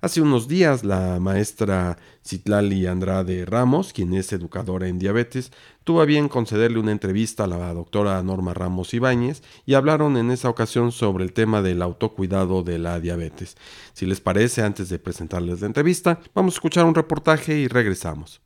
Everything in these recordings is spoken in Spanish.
Hace unos días la maestra Citlali Andrade Ramos, quien es educadora en diabetes, tuvo a bien concederle una entrevista a la doctora Norma Ramos Ibáñez y hablaron en esa ocasión sobre el tema del autocuidado de la diabetes. Si les parece, antes de presentarles la entrevista, vamos a escuchar un reportaje y regresamos.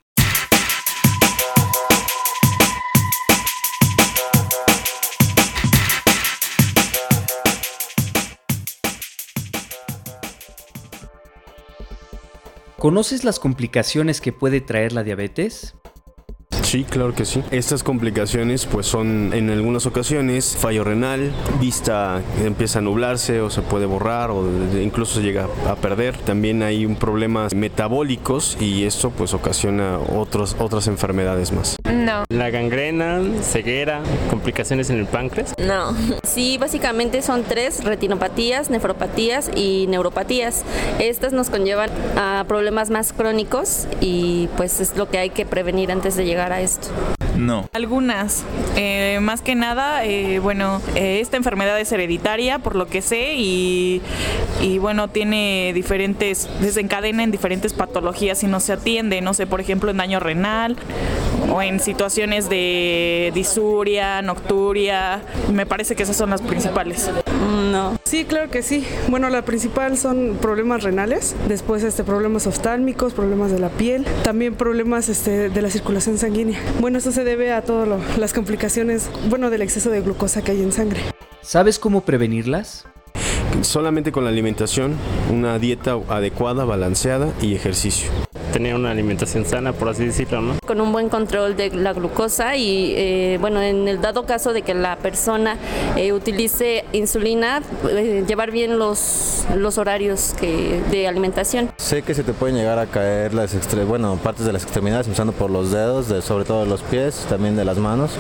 ¿Conoces las complicaciones que puede traer la diabetes? Sí, claro que sí. Estas complicaciones pues son en algunas ocasiones fallo renal, vista empieza a nublarse o se puede borrar o incluso se llega a perder. También hay un problemas metabólicos y esto pues ocasiona otros, otras enfermedades más. No. La gangrena, ceguera, complicaciones en el páncreas. No. Sí, básicamente son tres, retinopatías, nefropatías y neuropatías. Estas nos conllevan a problemas más crónicos y pues es lo que hay que prevenir antes de llegar a esto. No. Algunas. Eh, más que nada, eh, bueno, eh, esta enfermedad es hereditaria, por lo que sé, y, y, bueno, tiene diferentes, desencadena en diferentes patologías si no se atiende, no sé, por ejemplo, en daño renal o en situaciones de disuria, nocturia. Me parece que esas son las principales. No. Sí, claro que sí. Bueno, la principal son problemas renales, después este problemas oftálmicos, problemas de la piel, también problemas este, de la circulación sanguínea. Bueno, eso se debe a todas las complicaciones, bueno, del exceso de glucosa que hay en sangre. ¿Sabes cómo prevenirlas? Solamente con la alimentación, una dieta adecuada, balanceada y ejercicio tener una alimentación sana, por así decirlo, ¿no? Con un buen control de la glucosa y, eh, bueno, en el dado caso de que la persona eh, utilice insulina, eh, llevar bien los, los horarios que, de alimentación. Sé que se te pueden llegar a caer las bueno, partes de las extremidades, empezando por los dedos, de, sobre todo de los pies, también de las manos.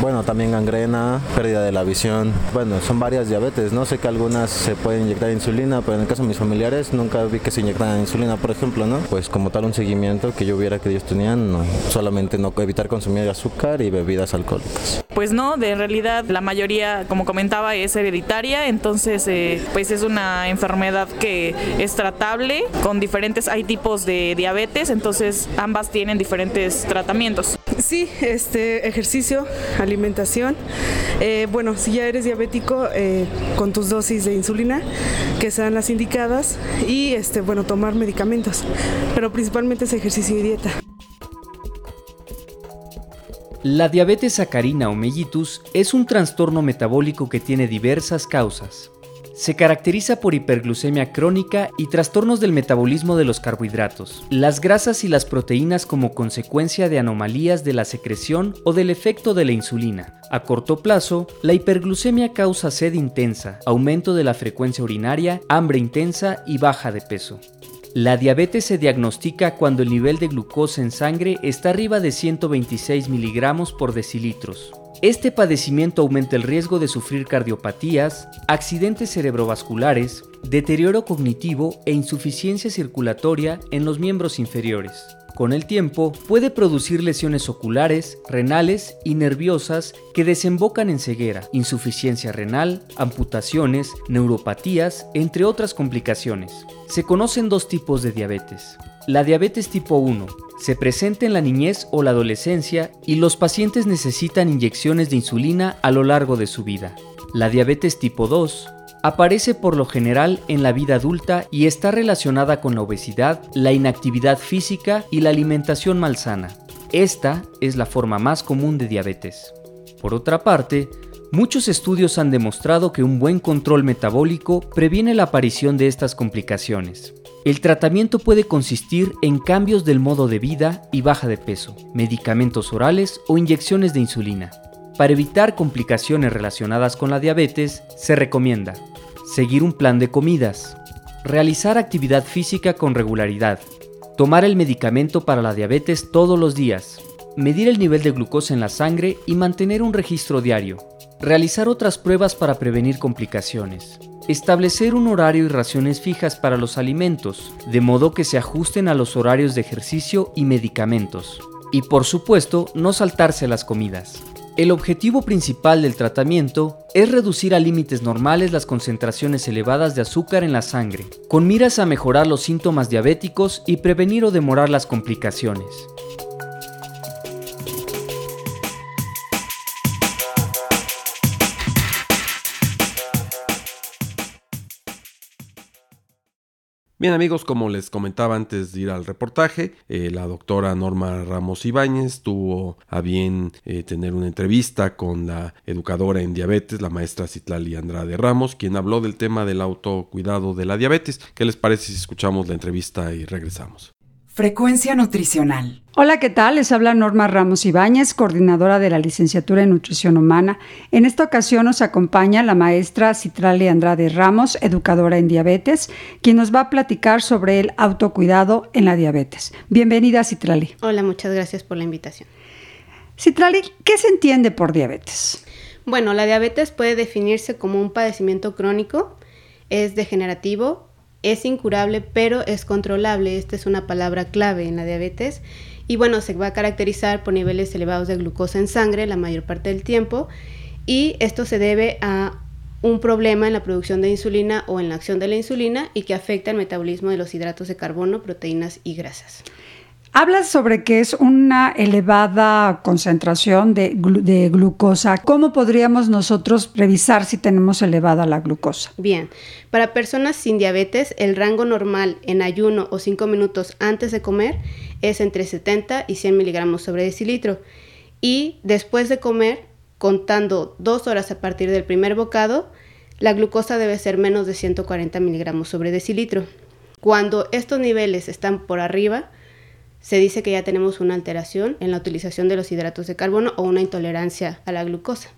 Bueno, también gangrena, pérdida de la visión. Bueno, son varias diabetes, ¿no? Sé que algunas se pueden inyectar insulina, pero en el caso de mis familiares nunca vi que se inyectaran insulina, por ejemplo, ¿no? Pues como un seguimiento que yo viera que ellos tenían, no, solamente no evitar consumir azúcar y bebidas alcohólicas. Pues no, de realidad la mayoría, como comentaba, es hereditaria, entonces eh, pues es una enfermedad que es tratable con diferentes, hay tipos de diabetes, entonces ambas tienen diferentes tratamientos. Sí, este ejercicio, alimentación. Eh, bueno, si ya eres diabético, eh, con tus dosis de insulina, que sean las indicadas, y este, bueno, tomar medicamentos, pero principalmente es ejercicio y dieta. La diabetes sacarina o mellitus es un trastorno metabólico que tiene diversas causas. Se caracteriza por hiperglucemia crónica y trastornos del metabolismo de los carbohidratos, las grasas y las proteínas como consecuencia de anomalías de la secreción o del efecto de la insulina. A corto plazo, la hiperglucemia causa sed intensa, aumento de la frecuencia urinaria, hambre intensa y baja de peso. La diabetes se diagnostica cuando el nivel de glucosa en sangre está arriba de 126 miligramos por decilitros. Este padecimiento aumenta el riesgo de sufrir cardiopatías, accidentes cerebrovasculares, deterioro cognitivo e insuficiencia circulatoria en los miembros inferiores. Con el tiempo, puede producir lesiones oculares, renales y nerviosas que desembocan en ceguera, insuficiencia renal, amputaciones, neuropatías, entre otras complicaciones. Se conocen dos tipos de diabetes. La diabetes tipo 1, se presenta en la niñez o la adolescencia y los pacientes necesitan inyecciones de insulina a lo largo de su vida. La diabetes tipo 2 aparece por lo general en la vida adulta y está relacionada con la obesidad, la inactividad física y la alimentación malsana. Esta es la forma más común de diabetes. Por otra parte, muchos estudios han demostrado que un buen control metabólico previene la aparición de estas complicaciones. El tratamiento puede consistir en cambios del modo de vida y baja de peso, medicamentos orales o inyecciones de insulina. Para evitar complicaciones relacionadas con la diabetes, se recomienda seguir un plan de comidas, realizar actividad física con regularidad, tomar el medicamento para la diabetes todos los días, medir el nivel de glucosa en la sangre y mantener un registro diario, realizar otras pruebas para prevenir complicaciones, establecer un horario y raciones fijas para los alimentos, de modo que se ajusten a los horarios de ejercicio y medicamentos, y por supuesto no saltarse las comidas. El objetivo principal del tratamiento es reducir a límites normales las concentraciones elevadas de azúcar en la sangre, con miras a mejorar los síntomas diabéticos y prevenir o demorar las complicaciones. Bien amigos, como les comentaba antes de ir al reportaje, eh, la doctora Norma Ramos Ibáñez tuvo a bien eh, tener una entrevista con la educadora en diabetes, la maestra Citlali Andrade Ramos, quien habló del tema del autocuidado de la diabetes. ¿Qué les parece si escuchamos la entrevista y regresamos? Frecuencia nutricional. Hola, ¿qué tal? Les habla Norma Ramos Ibáñez, coordinadora de la licenciatura en Nutrición Humana. En esta ocasión nos acompaña la maestra Citrale Andrade Ramos, educadora en diabetes, quien nos va a platicar sobre el autocuidado en la diabetes. Bienvenida, Citrali. Hola, muchas gracias por la invitación. Citrali, ¿qué se entiende por diabetes? Bueno, la diabetes puede definirse como un padecimiento crónico, es degenerativo es incurable, pero es controlable. Esta es una palabra clave en la diabetes. Y bueno, se va a caracterizar por niveles elevados de glucosa en sangre la mayor parte del tiempo. Y esto se debe a un problema en la producción de insulina o en la acción de la insulina y que afecta el metabolismo de los hidratos de carbono, proteínas y grasas. Hablas sobre que es una elevada concentración de, glucosa. ¿Cómo podríamos nosotros revisar si tenemos elevada la glucosa? Bien, para personas sin diabetes, el rango normal en ayuno o 5 minutos antes de comer es entre 70 y 100 miligramos sobre decilitro. Y después de comer, contando dos horas a partir del primer bocado, la glucosa debe ser menos de 140 miligramos sobre decilitro. Cuando estos niveles están por arriba, se dice que ya tenemos una alteración en la utilización de los hidratos de carbono o una intolerancia a la glucosa.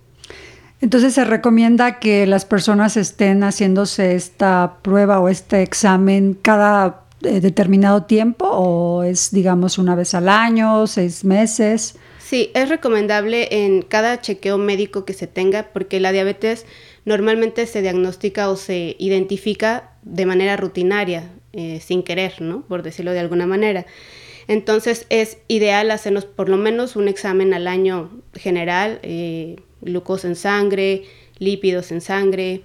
Entonces se recomienda que las personas estén haciéndose esta prueba o este examen cada eh, determinado tiempo o es digamos una vez al año, seis meses. Sí, es recomendable en cada chequeo médico que se tenga porque la diabetes normalmente se diagnostica o se identifica de manera rutinaria, eh, sin querer, ¿no? Por decirlo de alguna manera. Entonces es ideal hacernos por lo menos un examen al año general, eh, glucosa en sangre, lípidos en sangre,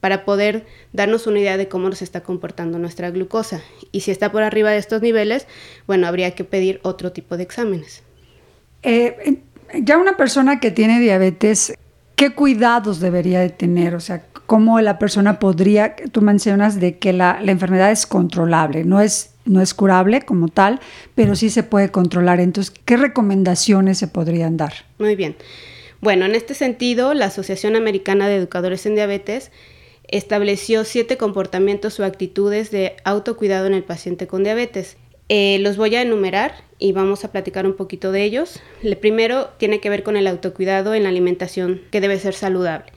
para poder darnos una idea de cómo nos está comportando nuestra glucosa. Y si está por arriba de estos niveles, bueno, habría que pedir otro tipo de exámenes. Eh, ya una persona que tiene diabetes, ¿qué cuidados debería de tener? O sea, ¿cómo la persona podría, tú mencionas de que la, la enfermedad es controlable, no es no es curable como tal, pero sí se puede controlar. Entonces, ¿qué recomendaciones se podrían dar? Muy bien. Bueno, en este sentido, la Asociación Americana de Educadores en Diabetes estableció siete comportamientos o actitudes de autocuidado en el paciente con diabetes. Eh, los voy a enumerar y vamos a platicar un poquito de ellos. El primero tiene que ver con el autocuidado en la alimentación, que debe ser saludable.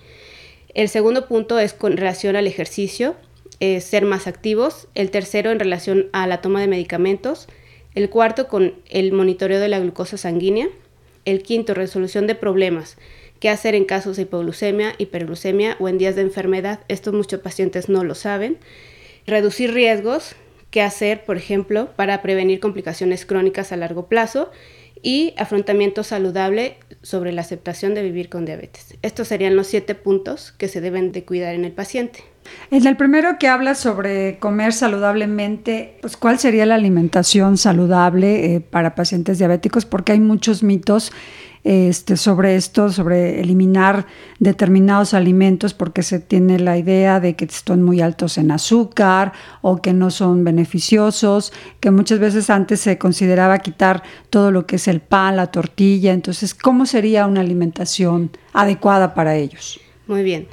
El segundo punto es con relación al ejercicio ser más activos, el tercero en relación a la toma de medicamentos, el cuarto con el monitoreo de la glucosa sanguínea, el quinto resolución de problemas, qué hacer en casos de hipoglucemia, hiperglucemia o en días de enfermedad, esto muchos pacientes no lo saben, reducir riesgos, qué hacer, por ejemplo, para prevenir complicaciones crónicas a largo plazo y afrontamiento saludable sobre la aceptación de vivir con diabetes. Estos serían los siete puntos que se deben de cuidar en el paciente. En el primero que habla sobre comer saludablemente, pues cuál sería la alimentación saludable eh, para pacientes diabéticos, porque hay muchos mitos este, sobre esto, sobre eliminar determinados alimentos porque se tiene la idea de que están muy altos en azúcar o que no son beneficiosos, que muchas veces antes se consideraba quitar todo lo que es el pan, la tortilla. Entonces, ¿cómo sería una alimentación adecuada para ellos? Muy bien.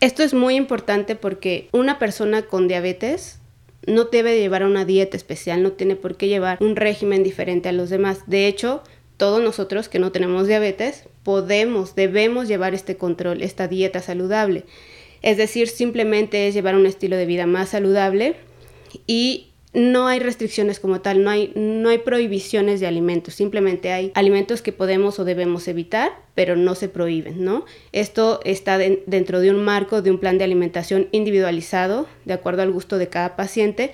Esto es muy importante porque una persona con diabetes no debe llevar una dieta especial, no tiene por qué llevar un régimen diferente a los demás. De hecho, todos nosotros que no tenemos diabetes podemos, debemos llevar este control, esta dieta saludable. Es decir, simplemente es llevar un estilo de vida más saludable y no hay restricciones como tal, no hay, no hay prohibiciones de alimentos, simplemente hay alimentos que podemos o debemos evitar, pero no se prohíben, ¿no? Esto está dentro de un marco de un plan de alimentación individualizado, de acuerdo al gusto de cada paciente.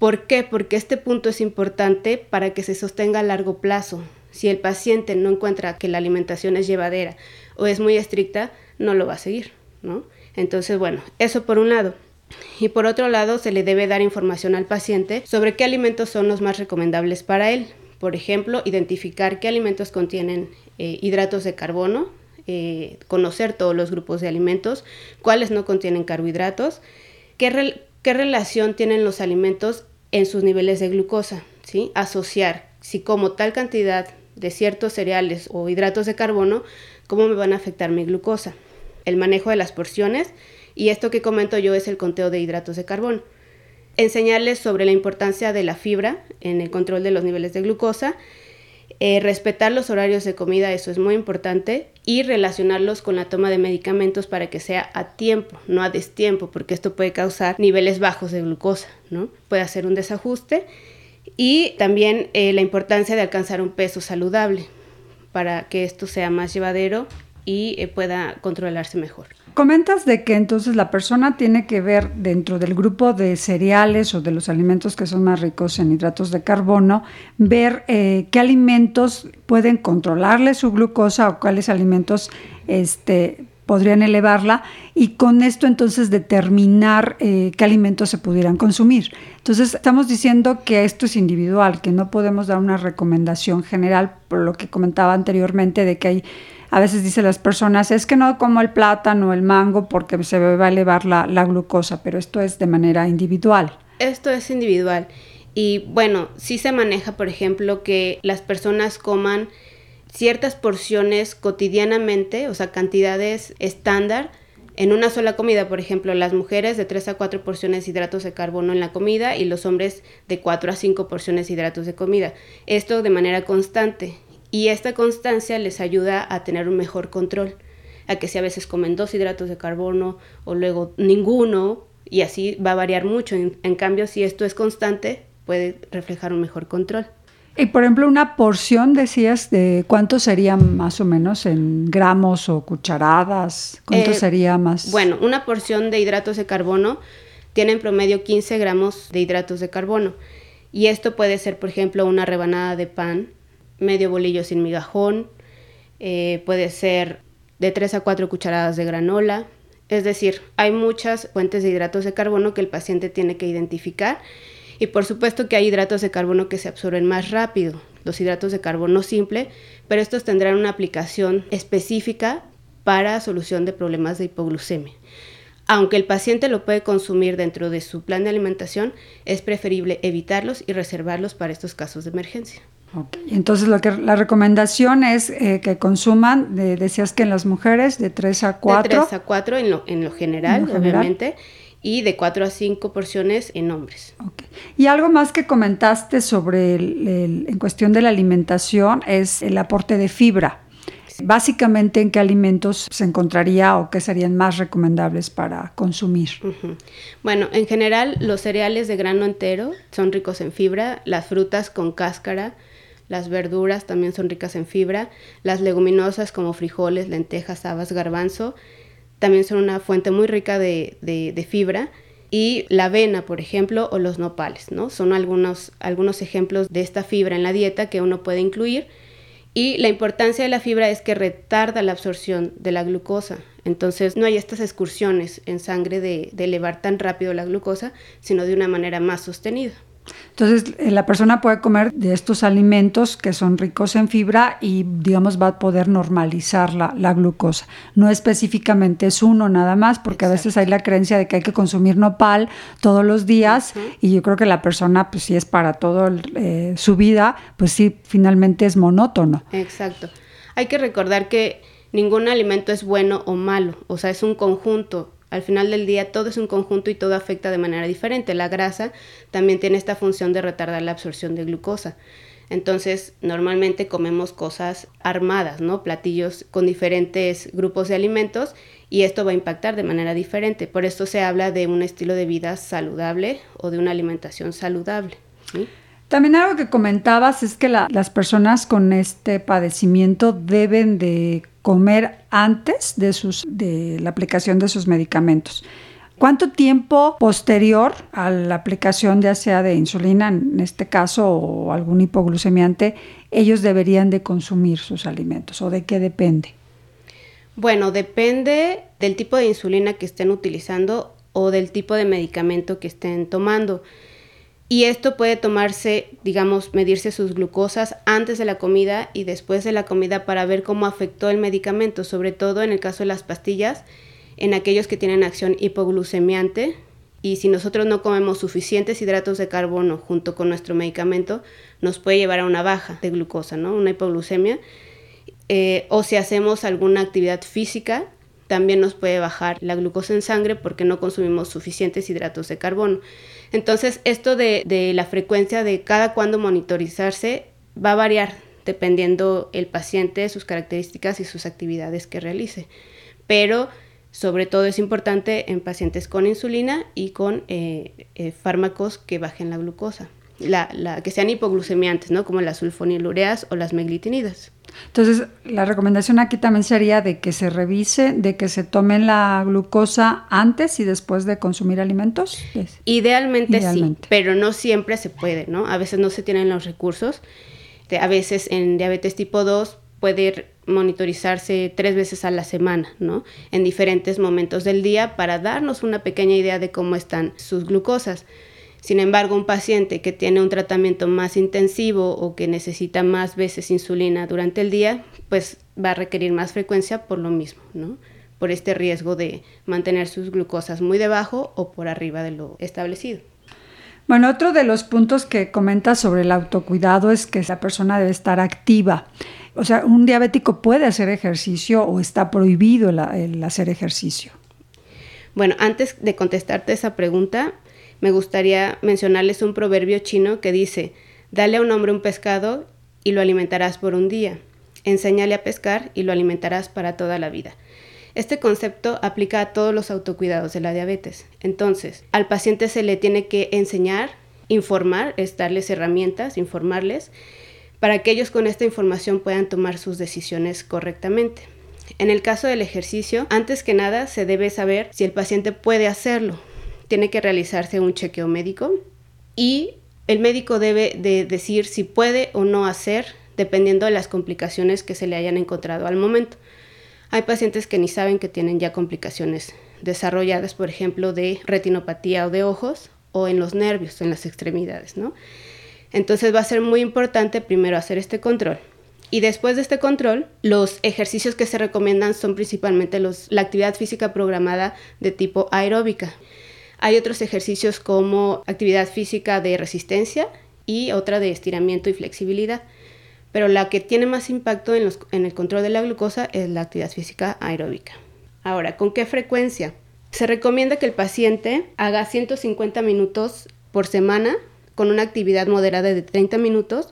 ¿Por qué? Porque este punto es importante para que se sostenga a largo plazo. Si el paciente no encuentra que la alimentación es llevadera o es muy estricta, no lo va a seguir, ¿no? Entonces, bueno, eso por un lado. Y por otro lado, se le debe dar información al paciente sobre qué alimentos son los más recomendables para él. Por ejemplo, identificar qué alimentos contienen eh, hidratos de carbono, eh, conocer todos los grupos de alimentos, cuáles no contienen carbohidratos, qué, relación tienen los alimentos en sus niveles de glucosa, ¿sí? asociar si como tal cantidad de ciertos cereales o hidratos de carbono, cómo me van a afectar mi glucosa. El manejo de las porciones, y esto que comento yo es el conteo de hidratos de carbono. Enseñarles sobre la importancia de la fibra en el control de los niveles de glucosa, eh, respetar los horarios de comida, eso es muy importante, y relacionarlos con la toma de medicamentos para que sea a tiempo, no a destiempo, porque esto puede causar niveles bajos de glucosa, ¿no? Puede hacer un desajuste. Y también eh, la importancia de alcanzar un peso saludable para que esto sea más llevadero y eh, pueda controlarse mejor. Comentas de que entonces la persona tiene que ver dentro del grupo de cereales o de los alimentos que son más ricos en hidratos de carbono, ver eh, qué alimentos pueden controlarle su glucosa o cuáles alimentos este, podrían elevarla y con esto entonces determinar eh, qué alimentos se pudieran consumir. Entonces estamos diciendo que esto es individual, que no podemos dar una recomendación general por lo que comentaba anteriormente de que hay a veces dicen las personas, es que no como el plátano o el mango porque se va a elevar la, la glucosa, pero esto es de manera individual. Esto es individual. Y bueno, sí se maneja, por ejemplo, que las personas coman ciertas porciones cotidianamente, o sea, cantidades estándar, en una sola comida, por ejemplo, las mujeres de 3 a 4 porciones de hidratos de carbono en la comida y los hombres de 4 a 5 porciones de hidratos de comida. Esto de manera constante y esta constancia les ayuda a tener un mejor control, a que si a veces comen dos hidratos de carbono o luego ninguno, y así va a variar mucho. En, cambio, si esto es constante, puede reflejar un mejor control. Y por ejemplo, una porción, decías, de cuánto sería más o menos en gramos o cucharadas, cuánto eh, sería más. Bueno, una porción de hidratos de carbono tiene en promedio 15 gramos de hidratos de carbono. Y esto puede ser, por ejemplo, una rebanada de pan medio bolillo sin migajón, eh, puede ser de 3 a 4 cucharadas de granola. Es decir, hay muchas fuentes de hidratos de carbono que el paciente tiene que identificar y por supuesto que hay hidratos de carbono que se absorben más rápido, los hidratos de carbono simple, pero estos tendrán una aplicación específica para solución de problemas de hipoglucemia. Aunque el paciente lo puede consumir dentro de su plan de alimentación, es preferible evitarlos y reservarlos para estos casos de emergencia. Entonces, lo que, la recomendación es eh, que consuman, decías que en las mujeres, de 3 a 4. De 3 a 4 en lo, en lo general, obviamente, y de 4 a 5 porciones en hombres. Y algo más que comentaste sobre, el, en cuestión de la alimentación, es el aporte de fibra. Básicamente, ¿en qué alimentos se encontraría o qué serían más recomendables para consumir? Bueno, en general, los cereales de grano entero son ricos en fibra, las frutas con cáscara, las verduras también son ricas en fibra. Las leguminosas como frijoles, lentejas, habas, garbanzo también son una fuente muy rica de, fibra. Y la avena, por ejemplo, o los nopales, ¿no? Son algunos, algunos ejemplos de esta fibra en la dieta que uno puede incluir. Y la importancia de la fibra es que retarda la absorción de la glucosa. Entonces no hay estas excursiones en sangre de, de elevar tan rápido la glucosa, sino de una manera más sostenida. Entonces, eh, la persona puede comer de estos alimentos que son ricos en fibra y, digamos, va a poder normalizar la, la glucosa. No específicamente es uno nada más, porque a veces hay la creencia de que hay que consumir nopal todos los días y yo creo que la persona, pues si es para toda eh, su vida, pues sí, finalmente es monótono. Exacto. Hay que recordar que ningún alimento es bueno o malo, o sea, es un conjunto al final del día todo es un conjunto y todo afecta de manera diferente. La grasa también tiene esta función de retardar la absorción de glucosa. Entonces, normalmente comemos cosas armadas, ¿no? Platillos con diferentes grupos de alimentos y esto va a impactar de manera diferente. Por esto se habla de un estilo de vida saludable o de una alimentación saludable. También algo que comentabas es que las personas con este padecimiento deben de comer antes de, sus, de la aplicación de sus medicamentos. ¿Cuánto tiempo posterior a la aplicación ya sea de insulina, en este caso, o algún hipoglucemiante, ellos deberían de consumir sus alimentos o de qué depende? Bueno, depende del tipo de insulina que estén utilizando o del tipo de medicamento que estén tomando. Y esto puede tomarse, digamos, medirse sus glucosas antes de la comida y después de la comida para ver cómo afectó el medicamento, sobre todo en el caso de las pastillas, en aquellos que tienen acción hipoglucemiante. Y si nosotros no comemos suficientes hidratos de carbono junto con nuestro medicamento, nos puede llevar a una baja de glucosa, ¿no? Una hipoglucemia. Eh, o si hacemos alguna actividad física, también nos puede bajar la glucosa en sangre porque no consumimos suficientes hidratos de carbono. Entonces, esto de, la frecuencia de cada cuándo monitorizarse va a variar dependiendo el paciente, sus características y sus actividades que realice. Pero sobre todo es importante en pacientes con insulina y con eh, eh, fármacos que bajen la glucosa, la, que sean hipoglucemiantes, ¿no? como las sulfonilureas o las meglitinidas. Entonces, la recomendación aquí también sería de que se revise, de que se tomen la glucosa antes y después de consumir alimentos. Idealmente, sí, pero no siempre se puede, ¿no? A veces no se tienen los recursos. A veces en diabetes tipo 2 puede monitorizarse tres veces a la semana, ¿no? En diferentes momentos del día para darnos una pequeña idea de cómo están sus glucosas. Sin embargo, un paciente que tiene un tratamiento más intensivo o que necesita más veces insulina durante el día, pues va a requerir más frecuencia por lo mismo, ¿no? Por este riesgo de mantener sus glucosas muy debajo o por arriba de lo establecido. Bueno, otro de los puntos que comenta sobre el autocuidado es que la persona debe estar activa. O sea, un diabético puede hacer ejercicio o está prohibido el hacer ejercicio. Bueno, antes de contestarte esa pregunta, me gustaría mencionarles un proverbio chino que dice, dale a un hombre un pescado y lo alimentarás por un día, enséñale a pescar y lo alimentarás para toda la vida. Este concepto aplica a todos los autocuidados de la diabetes. Entonces, al paciente se le tiene que enseñar, informar, es darles herramientas, informarles, para que ellos con esta información puedan tomar sus decisiones correctamente. En el caso del ejercicio, antes que nada se debe saber si el paciente puede hacerlo, tiene que realizarse un chequeo médico y el médico debe de decir si puede o no hacer dependiendo de las complicaciones que se le hayan encontrado al momento. Hay pacientes que ni saben que tienen ya complicaciones desarrolladas, por ejemplo, de retinopatía o de ojos o en los nervios, en las extremidades, ¿no? Entonces va a ser muy importante primero hacer este control. Y después de este control, los ejercicios que se recomiendan son principalmente los, la actividad física programada de tipo aeróbica. Hay otros ejercicios como actividad física de resistencia y otra de estiramiento y flexibilidad. Pero la que tiene más impacto en, el control de la glucosa es la actividad física aeróbica. Ahora, ¿con qué frecuencia? Se recomienda que el paciente haga 150 minutos por semana con una actividad moderada de 30 minutos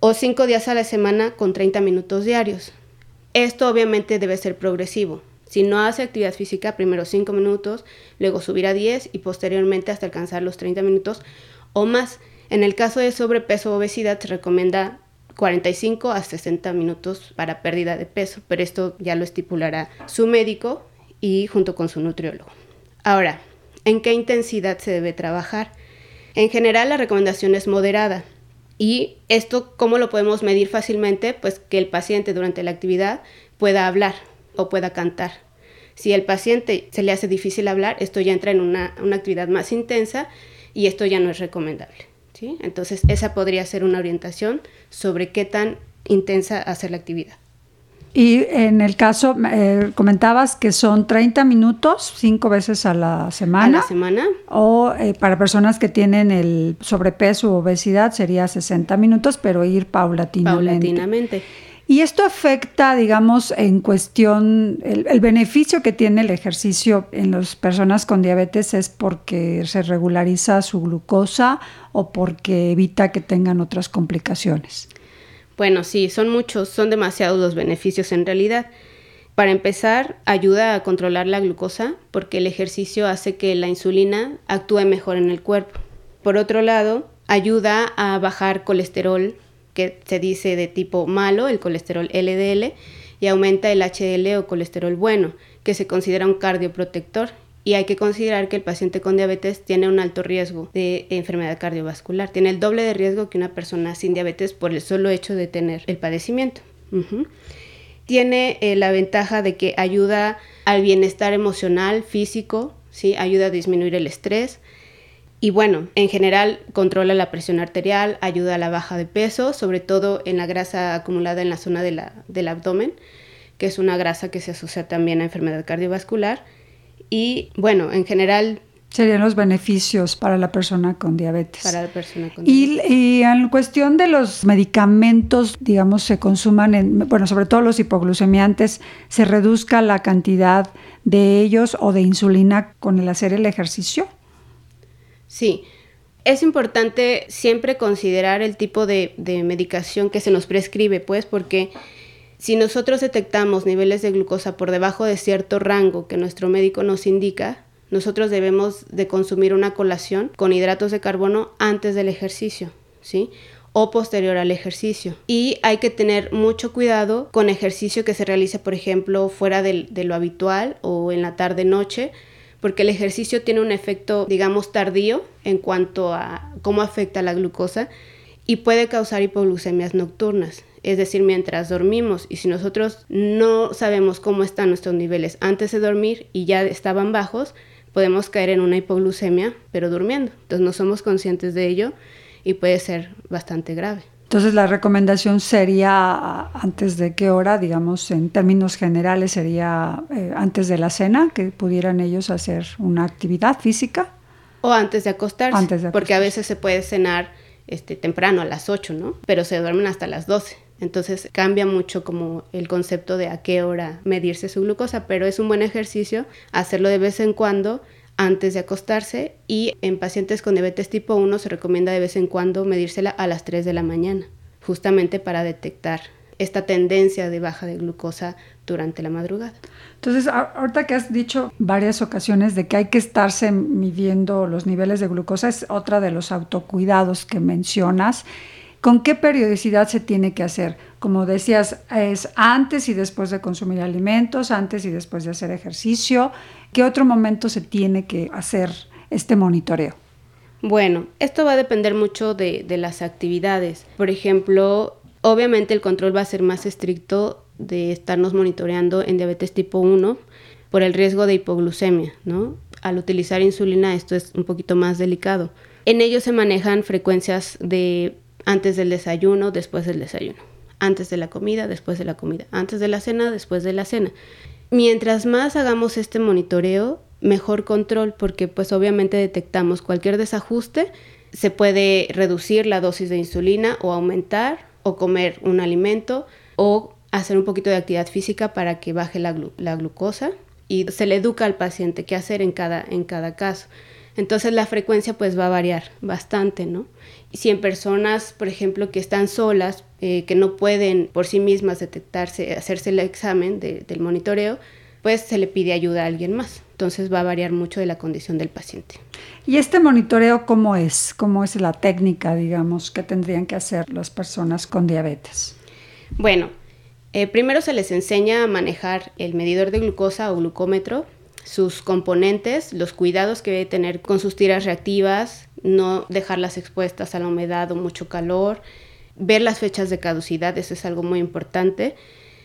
o 5 días a la semana con 30 minutos diarios. Esto obviamente debe ser progresivo. Si no hace actividad física, primero 5 minutos, luego subir a 10 y posteriormente hasta alcanzar los 30 minutos o más. En el caso de sobrepeso o obesidad se recomienda 45 a 60 minutos para pérdida de peso, pero esto ya lo estipulará su médico y junto con su nutriólogo. Ahora, ¿en qué intensidad se debe trabajar? En general la recomendación es moderada. Y esto, ¿cómo lo podemos medir fácilmente? Pues que el paciente durante la actividad pueda hablar o pueda cantar. Si el paciente se le hace difícil hablar, esto ya entra en una, actividad más intensa y esto ya no es recomendable. ¿sí? Entonces, esa podría ser una orientación sobre qué tan intensa hacer la actividad. Y en el caso, eh, comentabas que son 30 minutos, cinco veces a la semana. A la semana. O eh, para personas que tienen el sobrepeso o obesidad sería 60 minutos, pero ir paulatinamente. Paulatinamente. Y esto afecta, digamos, en cuestión, el, beneficio que tiene el ejercicio en las personas con diabetes es porque se regulariza su glucosa o porque evita que tengan otras complicaciones. Bueno, sí, son muchos, son demasiados los beneficios en realidad. Para empezar, ayuda a controlar la glucosa porque el ejercicio hace que la insulina actúe mejor en el cuerpo. Por otro lado, ayuda a bajar colesterol que se dice de tipo malo, el colesterol LDL, y aumenta el HDL o colesterol bueno, que se considera un cardioprotector y hay que considerar que el paciente con diabetes tiene un alto riesgo de enfermedad cardiovascular. Tiene el doble de riesgo que una persona sin diabetes por el solo hecho de tener el padecimiento. Tiene eh, la ventaja de que ayuda al bienestar emocional, físico, ¿sí? ayuda a disminuir el estrés. Y bueno, en general controla la presión arterial, ayuda a la baja de peso, sobre todo en la grasa acumulada en la zona del abdomen, que es una grasa que se asocia también a enfermedad cardiovascular y bueno, en general serían los beneficios para la persona con diabetes. Para la persona con diabetes. Y, en cuestión de los medicamentos, digamos, se consuman, en, bueno, sobre todo los hipoglucemiantes, se reduzca la cantidad de ellos o de insulina con el hacer el ejercicio. Sí. Es importante siempre considerar el tipo de, medicación que se nos prescribe, pues, porque si nosotros detectamos niveles de glucosa por debajo de cierto rango que nuestro médico nos indica, nosotros debemos de consumir una colación con hidratos de carbono antes del ejercicio, ¿sí? o posterior al ejercicio. Y hay que tener mucho cuidado con ejercicio que se realice, por ejemplo, fuera de, de lo habitual o en la tarde-noche, porque el ejercicio tiene un efecto, digamos, tardío en cuanto a cómo afecta la glucosa y puede causar hipoglucemias nocturnas es decir, mientras dormimos. Y si nosotros no sabemos cómo están nuestros niveles antes de dormir y ya estaban bajos, podemos caer en una hipoglucemia, pero durmiendo. Entonces no somos conscientes de ello y puede ser bastante grave. Entonces la recomendación sería antes de qué hora, digamos, en términos generales, sería eh, antes de la cena, que pudieran ellos hacer una actividad física. O antes de acostarse, antes de acostarse. porque a veces se puede cenar este, temprano, a las 8, ¿no? Pero se duermen hasta las 12. Entonces cambia mucho como el concepto de a qué hora medirse su glucosa, pero es un buen ejercicio hacerlo de vez en cuando antes de acostarse y en pacientes con diabetes tipo 1 se recomienda de vez en cuando medírsela a las 3 de la mañana, justamente para detectar esta tendencia de baja de glucosa durante la madrugada. Entonces, ahorita que has dicho varias ocasiones de que hay que estarse midiendo los niveles de glucosa, es otra de los autocuidados que mencionas ¿Con qué periodicidad se tiene que hacer? Como decías, es antes y después de consumir alimentos, antes y después de hacer ejercicio. ¿Qué otro momento se tiene que hacer este monitoreo? Bueno, esto va a depender mucho de, las actividades. Por ejemplo, obviamente el control va a ser más estricto de estarnos monitoreando en diabetes tipo 1 por el riesgo de hipoglucemia, ¿no? Al utilizar insulina esto es un poquito más delicado. En ellos se manejan frecuencias de antes del desayuno, después del desayuno, antes de la comida, después de la comida, antes de la cena, después de la cena. Mientras más hagamos este monitoreo, mejor control, porque pues obviamente detectamos cualquier desajuste, se puede reducir la dosis de insulina o aumentar o comer un alimento o hacer un poquito de actividad física para que baje la, la glucosa y se le educa al paciente qué hacer en cada, en cada caso. Entonces la frecuencia pues va a variar bastante, ¿no? Si en personas, por ejemplo, que están solas, eh, que no pueden por sí mismas detectarse, hacerse el examen del monitoreo, pues se le pide ayuda a alguien más. Entonces va a variar mucho de la condición del paciente. ¿Y este monitoreo cómo es? ¿Cómo es la técnica, digamos, que tendrían que hacer las personas con diabetes? Bueno, eh, primero se les enseña a manejar el medidor de glucosa o glucómetro, sus componentes, los cuidados que debe tener con sus tiras reactivas, no dejarlas expuestas a la humedad o mucho calor, ver las fechas de caducidad, eso es algo muy importante.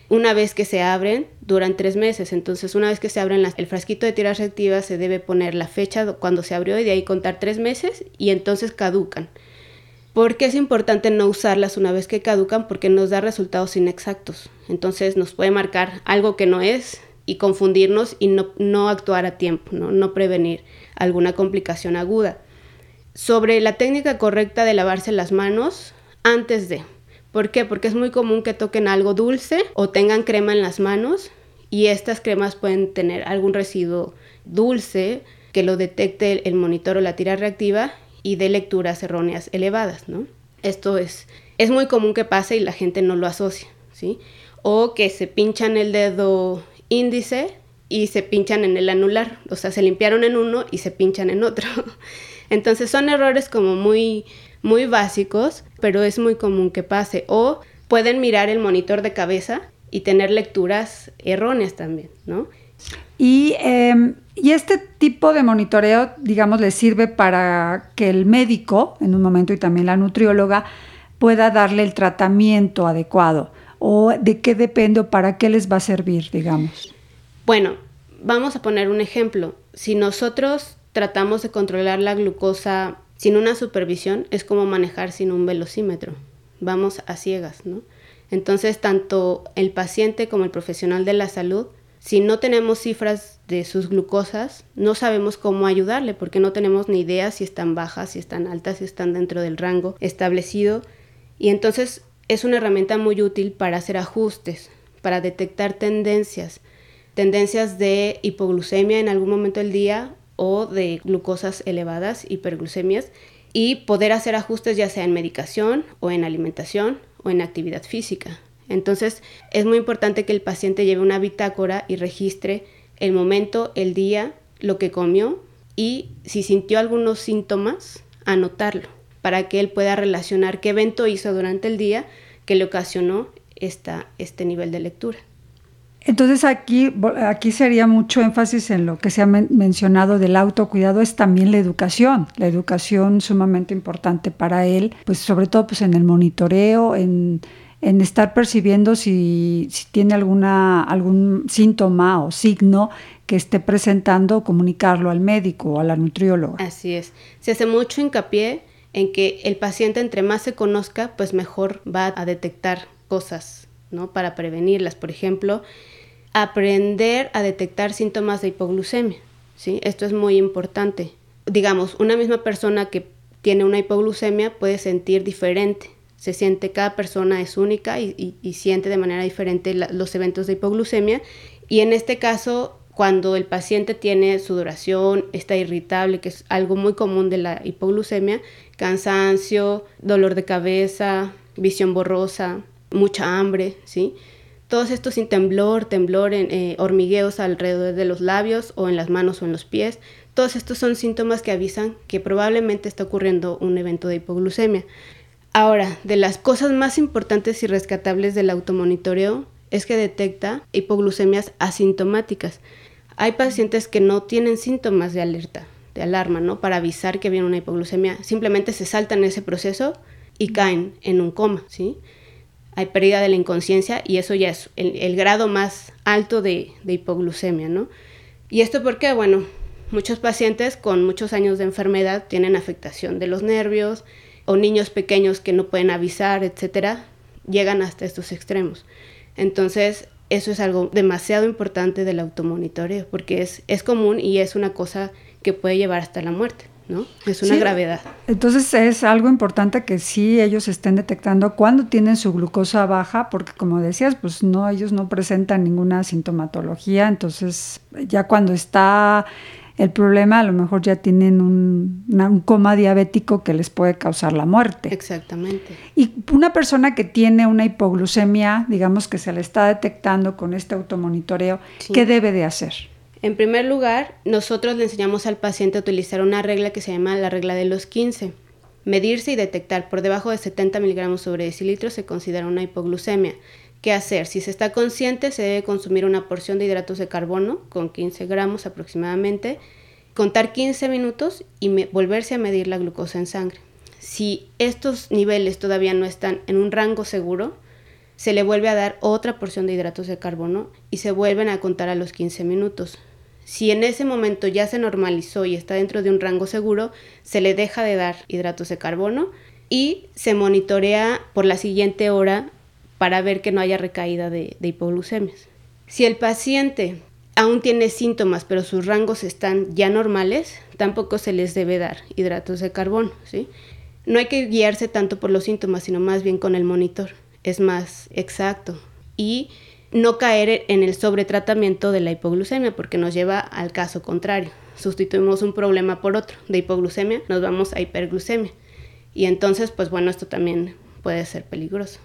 Una vez que se abren, duran tres meses. Entonces, una vez que se abren el frasquito de tiras reactivas, se debe poner la fecha cuando se abrió y de ahí contar tres meses y entonces caducan. ¿Por qué es importante no usarlas una vez que caducan? Porque nos da resultados inexactos. Entonces nos puede marcar algo que no es y confundirnos y no, actuar a tiempo, ¿no? no prevenir alguna complicación aguda. Sobre la técnica correcta de lavarse las manos antes de. ¿Por qué? Porque es muy común que toquen algo dulce o tengan crema en las manos y estas cremas pueden tener algún residuo dulce que lo detecte el monitor o la tira reactiva y de lecturas erróneas elevadas, ¿no? Esto es, es muy común que pase y la gente no lo asocia, ¿sí? O que se pinchan el dedo índice y se pinchan en el anular, o sea, se limpiaron en uno y se pinchan en otro. Entonces son errores como muy, muy básicos, pero es muy común que pase. O pueden mirar el monitor de cabeza y tener lecturas erróneas también, ¿no? Y, em, y, este tipo de monitoreo, digamos, le sirve para que el médico, en un momento, y también la nutrióloga, pueda darle el tratamiento adecuado. ¿O de qué depende o para qué les va a servir, digamos? Bueno, vamos a poner un ejemplo. Si nosotros tratamos de controlar la glucosa sin una supervisión, es como manejar sin un velocímetro. Vamos a ciegas, ¿no? Entonces, tanto el paciente como el profesional de la salud si no tenemos cifras de sus glucosas, no sabemos cómo ayudarle porque no tenemos ni idea si están bajas, si están altas, si están dentro del rango establecido. Y entonces es una herramienta muy útil para hacer ajustes, para detectar tendencias, tendencias de hipoglucemia en algún momento del día o de glucosas elevadas, hiperglucemias, y poder hacer ajustes ya sea en medicación o en alimentación o en actividad física. Entonces es muy importante que el paciente lleve una bitácora y registre el momento, el día, lo que comió y si sintió algunos síntomas, anotarlo para que él pueda relacionar qué evento hizo durante el día que le ocasionó esta, este nivel de lectura. Entonces aquí, aquí sería mucho énfasis en lo que se ha mencionado del autocuidado, es también la educación, la educación sumamente importante para él, pues sobre todo pues en el monitoreo, en, en estar percibiendo si, tiene alguna, algún síntoma o signo que esté presentando, comunicarlo al médico o a la nutrióloga. Así es. Se hace mucho hincapié en que el paciente entre más se conozca, pues mejor va a detectar cosas, ¿no? Para prevenirlas. Por ejemplo, aprender a detectar síntomas de hipoglucemia, ¿sí? Esto es muy importante. Digamos, una misma persona que tiene una hipoglucemia puede sentir diferente se siente, cada persona es única y, siente de manera diferente los eventos de hipoglucemia. Y en este caso, cuando el paciente tiene sudoración, está irritable, que es algo muy común de la hipoglucemia, cansancio, dolor de cabeza, visión borrosa, mucha hambre, ¿sí? Todos estos sin temblor, temblor, en, eh, hormigueos alrededor de los labios o en las manos o en los pies, todos estos son síntomas que avisan que probablemente está ocurriendo un evento de hipoglucemia. Ahora, de las cosas más importantes y rescatables del automonitoreo es que detecta hipoglucemias asintomáticas. Hay pacientes que no tienen síntomas de alerta, de alarma, ¿no? Para avisar que viene una hipoglucemia. Simplemente se saltan ese proceso y caen en un coma, ¿sí? Hay pérdida de la inconsciencia y eso ya es el, grado más alto de, de hipoglucemia, ¿no? ¿Y esto por qué? Bueno, muchos pacientes con muchos años de enfermedad tienen afectación de los nervios, o niños pequeños que no pueden avisar, etcétera, llegan hasta estos extremos. Entonces, eso es algo demasiado importante del automonitoreo, porque es, es común y es una cosa que puede llevar hasta la muerte. ¿No? Es una gravedad. Entonces es algo importante que sí ellos estén detectando cuando tienen su glucosa baja, porque como decías, pues no, ellos no presentan ninguna sintomatología, entonces ya cuando está el problema a lo mejor ya tienen un, coma diabético que les puede causar la muerte. Exactamente. Y una persona que tiene una hipoglucemia, digamos que se le está detectando con este automonitoreo, ¿qué debe de hacer? En primer lugar, nosotros le enseñamos al paciente a utilizar una regla que se llama la regla de los 15. Medirse y detectar por debajo de 70 miligramos sobre decilitro se considera una hipoglucemia. ¿Qué hacer? Si se está consciente, se debe consumir una porción de hidratos de carbono con 15 gramos aproximadamente contar 15 minutos y volverse a medir la glucosa en sangre. Si estos niveles todavía no están en un rango seguro, se le vuelve a dar otra porción de hidratos de carbono y se vuelven a contar a los 15 minutos. Si en ese momento ya se normalizó y está dentro de un rango seguro, se le deja de dar hidratos de carbono y se monitorea por la siguiente hora para ver que no haya recaída de, de hipoglucemias. Si el paciente aún tiene síntomas, pero sus rangos están ya normales, tampoco se les debe dar hidratos de carbono, ¿sí? No hay que guiarse tanto por los síntomas, sino más bien con el monitor es más exacto. Y no caer en el sobretratamiento de la hipoglucemia, porque nos lleva al caso contrario. Sustituimos un problema por otro. De hipoglucemia nos vamos a hiperglucemia. Y entonces, pues bueno, esto también puede ser peligroso.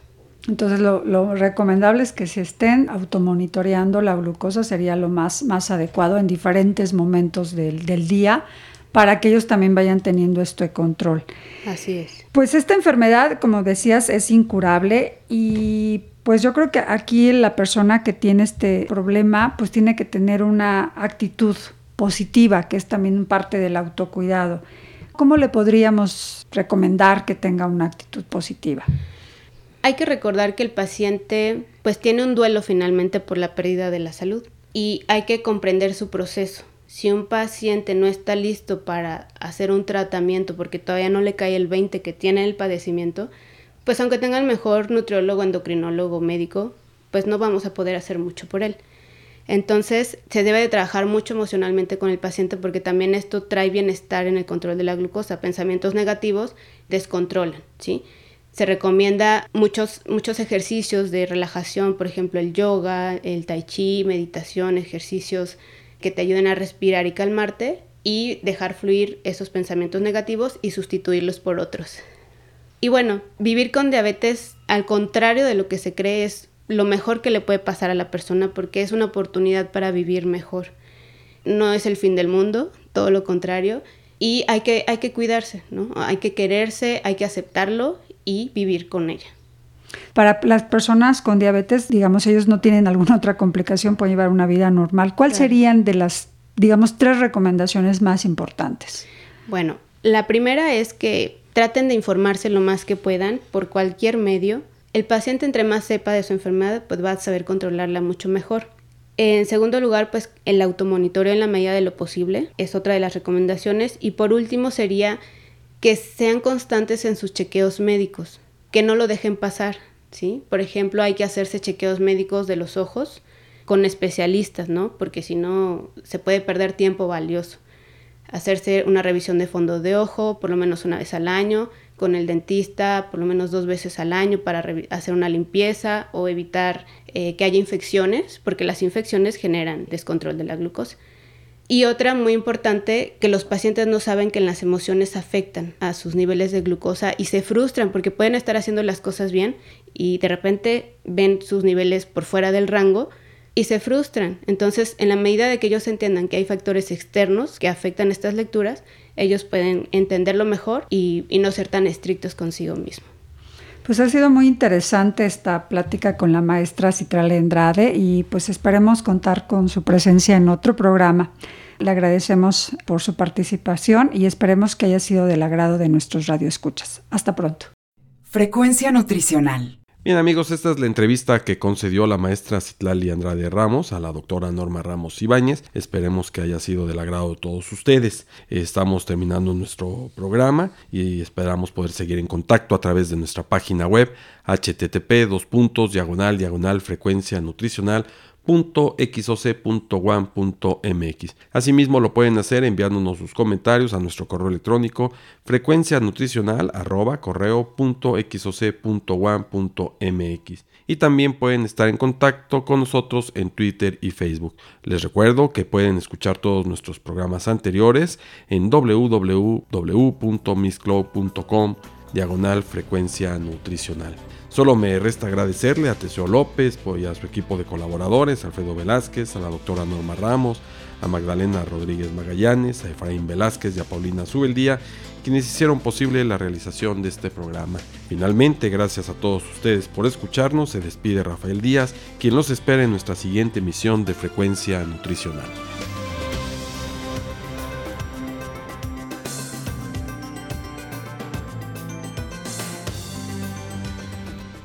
Entonces, lo, recomendable es que se estén automonitoreando la glucosa, sería lo más, más adecuado en diferentes momentos del, del día para que ellos también vayan teniendo esto de control. Así es. Pues esta enfermedad, como decías, es incurable y pues yo creo que aquí la persona que tiene este problema pues tiene que tener una actitud positiva, que es también parte del autocuidado. ¿Cómo le podríamos recomendar que tenga una actitud positiva? Hay que recordar que el paciente pues tiene un duelo finalmente por la pérdida de la salud y hay que comprender su proceso si un paciente no está listo para hacer un tratamiento porque todavía no le cae el 20 que tiene el padecimiento, pues aunque tenga el mejor nutriólogo, endocrinólogo, médico, pues no vamos a poder hacer mucho por él. Entonces se debe de trabajar mucho emocionalmente con el paciente porque también esto trae bienestar en el control de la glucosa. Pensamientos negativos descontrolan, ¿sí? Se recomienda muchos, muchos ejercicios de relajación, por ejemplo el yoga, el tai chi, meditación, ejercicios que te ayuden a respirar y calmarte y dejar fluir esos pensamientos negativos y sustituirlos por otros. Y bueno, vivir con diabetes, al contrario de lo que se cree, es lo mejor que le puede pasar a la persona porque es una oportunidad para vivir mejor. No es el fin del mundo, todo lo contrario, y hay que, hay que cuidarse, ¿no? Hay que quererse, hay que aceptarlo y vivir con ella. Para las personas con diabetes, digamos, ellos no tienen alguna otra complicación, pueden llevar una vida normal. ¿Cuáles serían de las, digamos, tres recomendaciones más importantes? Bueno, la primera es que traten de informarse lo más que puedan por cualquier medio. El paciente entre más sepa de su enfermedad, pues va a saber controlarla mucho mejor. En segundo lugar, pues el automonitoreo en la medida de lo posible es otra de las recomendaciones. Y por último sería que sean constantes en sus chequeos médicos que no lo dejen pasar, ¿sí? Por ejemplo, hay que hacerse chequeos médicos de los ojos con especialistas, ¿no? Porque si no, se puede perder tiempo valioso. Hacerse una revisión de fondo de ojo por lo menos una vez al año, con el dentista por lo menos dos veces al año para hacer una limpieza o evitar eh, que haya infecciones, porque las infecciones generan descontrol de la glucosa. Y otra muy importante, que los pacientes no saben que las emociones afectan a sus niveles de glucosa y se frustran porque pueden estar haciendo las cosas bien y de repente ven sus niveles por fuera del rango y se frustran. Entonces, en la medida de que ellos entiendan que hay factores externos que afectan estas lecturas, ellos pueden entenderlo mejor y, y no ser tan estrictos consigo mismos. Pues ha sido muy interesante esta plática con la maestra Citrale Andrade y pues esperemos contar con su presencia en otro programa. Le agradecemos por su participación y esperemos que haya sido del agrado de nuestros radioescuchas. Hasta pronto. Frecuencia nutricional. Bien amigos, esta es la entrevista que concedió la maestra Citlali Andrade Ramos a la doctora Norma Ramos Ibáñez. Esperemos que haya sido del agrado de todos ustedes. Estamos terminando nuestro programa y esperamos poder seguir en contacto a través de nuestra página web http diagonal diagonal frecuencia nutricional .xoc.1.mx. Asimismo lo pueden hacer enviándonos sus comentarios a nuestro correo electrónico frecuencia nutricional arroba correo y también pueden estar en contacto con nosotros en Twitter y Facebook. Les recuerdo que pueden escuchar todos nuestros programas anteriores en www.miscloud.com diagonal frecuencia nutricional. Solo me resta agradecerle a Teseo López y a su equipo de colaboradores, Alfredo Velázquez, a la doctora Norma Ramos, a Magdalena Rodríguez Magallanes, a Efraín Velázquez y a Paulina Subeldía, quienes hicieron posible la realización de este programa. Finalmente, gracias a todos ustedes por escucharnos, se despide Rafael Díaz, quien los espera en nuestra siguiente emisión de Frecuencia Nutricional.